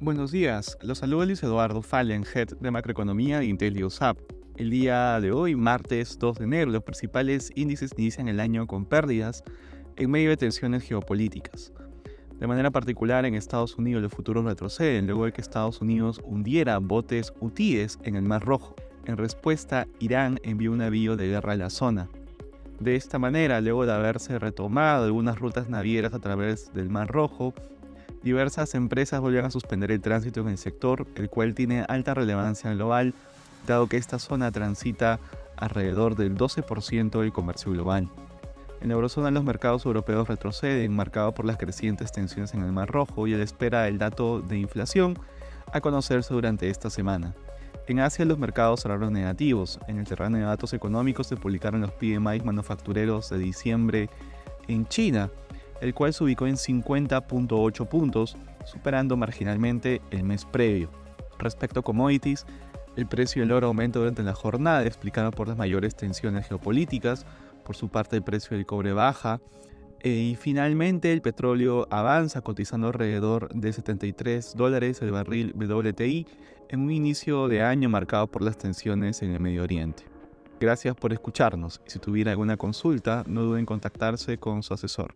Buenos días, los saluda Luis Eduardo Fallen, Head de Macroeconomía de Intelius Hub. El día de hoy, martes 2 de enero, los principales índices inician el año con pérdidas en medio de tensiones geopolíticas. De manera particular, en Estados Unidos los futuros retroceden luego de que Estados Unidos hundiera botes hutíes en el Mar Rojo. En respuesta, Irán envió un avión de guerra a la zona. De esta manera, luego de haberse retomado algunas rutas navieras a través del Mar Rojo, diversas empresas volvieron a suspender el tránsito en el sector, el cual tiene alta relevancia global, dado que esta zona transita alrededor del 12% del comercio global. En la eurozona los mercados europeos retroceden, marcados por las crecientes tensiones en el Mar Rojo y la espera del dato de inflación a conocerse durante esta semana. En Asia los mercados cerraron negativos. En el terreno de datos económicos se publicaron los PMI manufactureros de diciembre en China, el cual se ubicó en 50.8 puntos, superando marginalmente el mes previo. Respecto a commodities, el precio del oro aumenta durante la jornada, explicado por las mayores tensiones geopolíticas. Por su parte, el precio del cobre baja. Eh, y finalmente, el petróleo avanza, cotizando alrededor de 73 dólares el barril WTI en un inicio de año marcado por las tensiones en el Medio Oriente. Gracias por escucharnos y si tuviera alguna consulta, no duden en contactarse con su asesor.